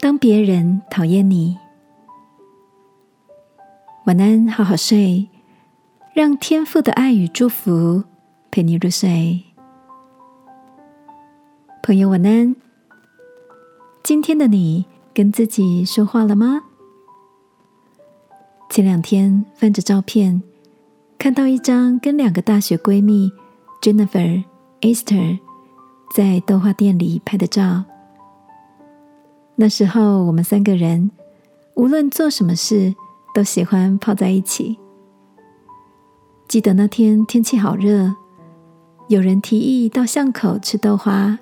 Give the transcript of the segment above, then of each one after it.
当别人讨厌你。晚安，好好睡，让天父的爱与祝福陪你入睡。朋友，晚安。今天的你跟自己说话了吗？前两天翻着照片，看到一张跟两个大学闺蜜 Jennifer、Esther 在豆花店里拍的照。那时候，我们三个人无论做什么事，都喜欢泡在一起。记得那天天气好热，有人提议到巷口吃豆花。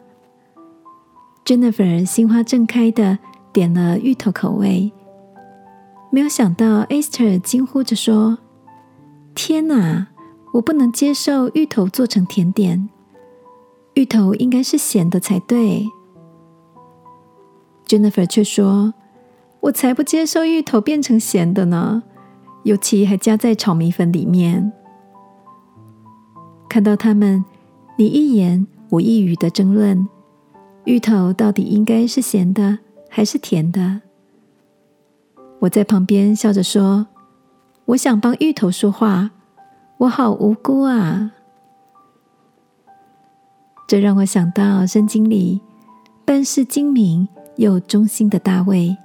Jennifer 心花正开的点了芋头口味，没有想到 Esther 惊呼着说：“天哪，我不能接受芋头做成甜点，芋头应该是咸的才对。” Jennifer 却说：“我才不接受芋头变成咸的呢，尤其还加在炒米粉里面。”看到他们你一言我一语的争论，芋头到底应该是咸的还是甜的？我在旁边笑着说：“我想帮芋头说话，我好无辜啊！”这让我想到圣经里办事精明。又忠心的大卫，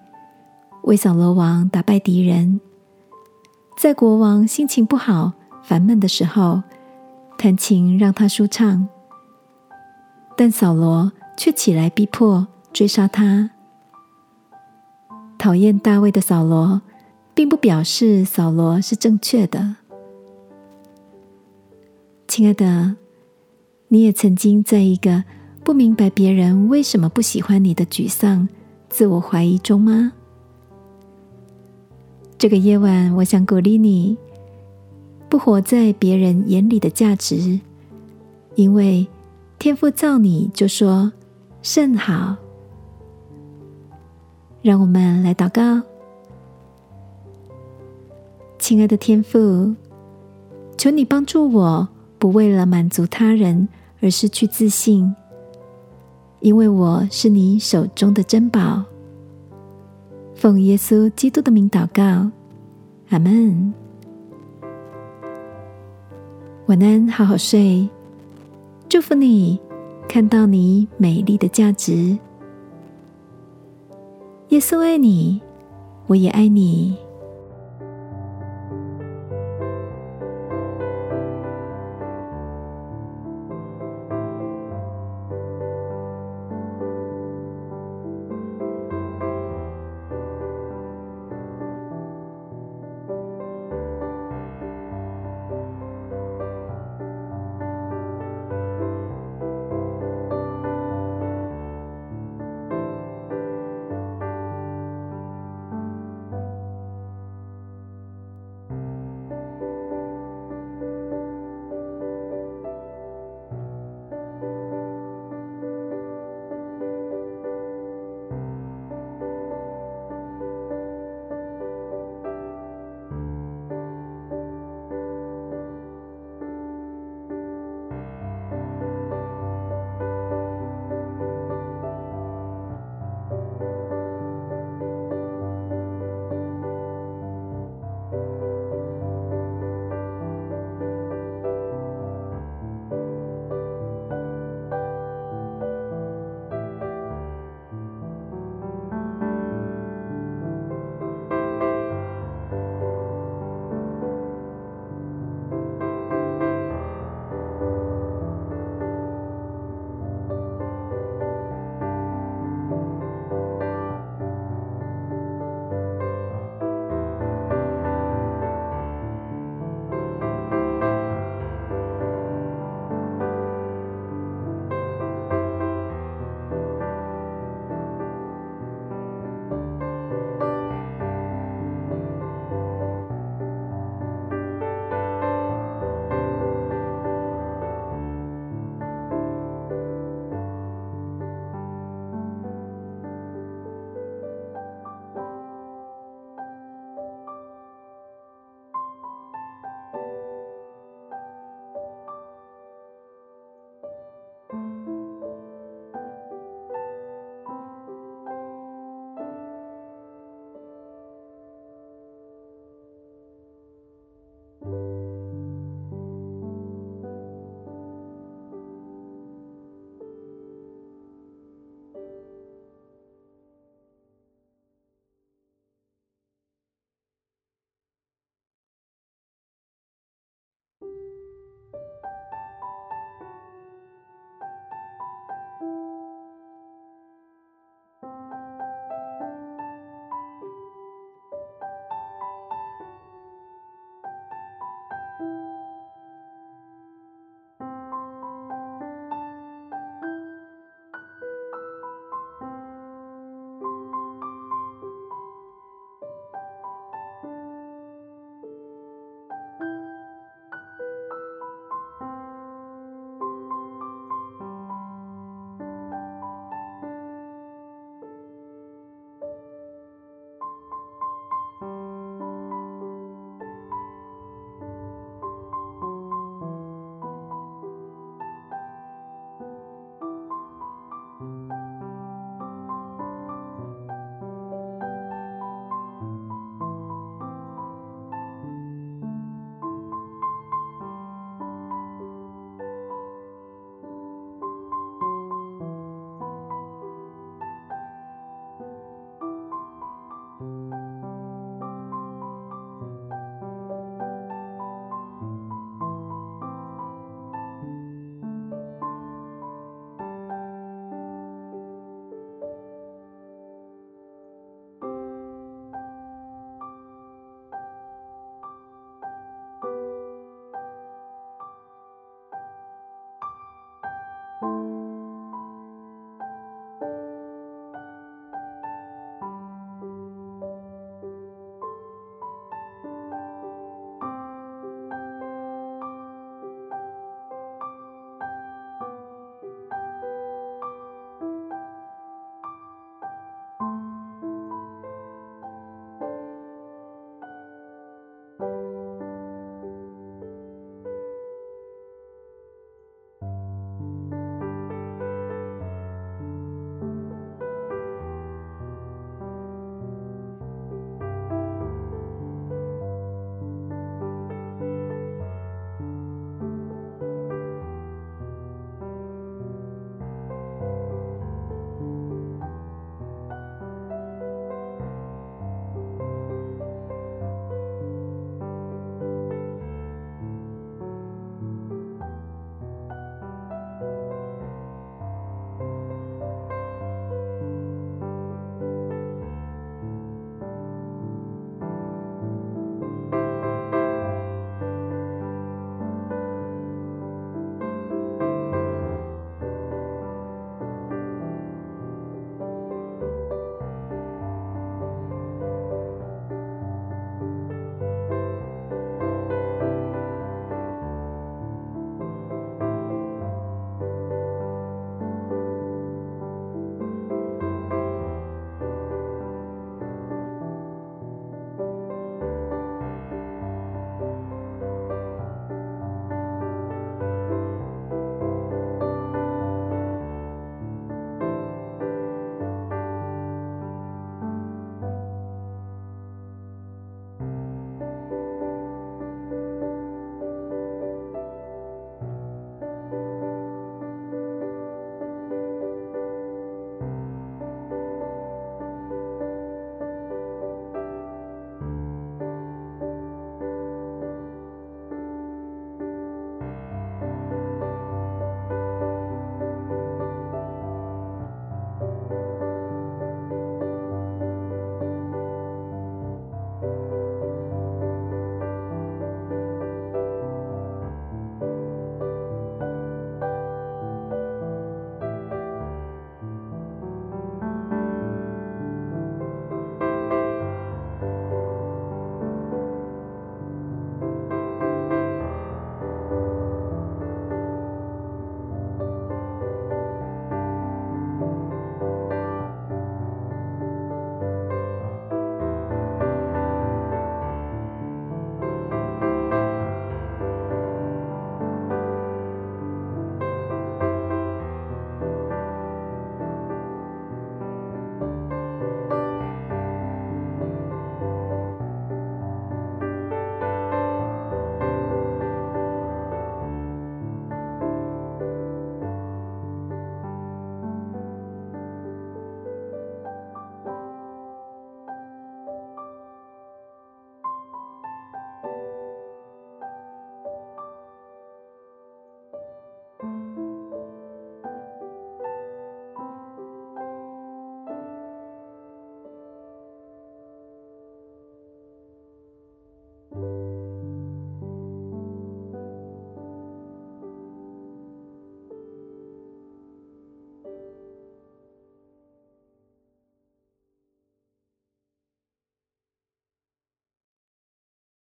为扫罗王打败敌人，在国王心情不好、烦闷的时候，弹琴让他舒畅。但扫罗却起来逼迫追杀他。讨厌大卫的扫罗，并不表示扫罗是正确的。亲爱的，你也曾经在一个。不明白别人为什么不喜欢你的沮丧、自我怀疑中吗？这个夜晚，我想鼓励你，不活在别人眼里的价值，因为天父造你就说甚好。让我们来祷告，亲爱的天父，求你帮助我，不为了满足他人而失去自信。因为我是你手中的珍宝，奉耶稣基督的名祷告，阿门。晚安，好好睡，祝福你看到你美丽的价值。耶稣爱你，我也爱你。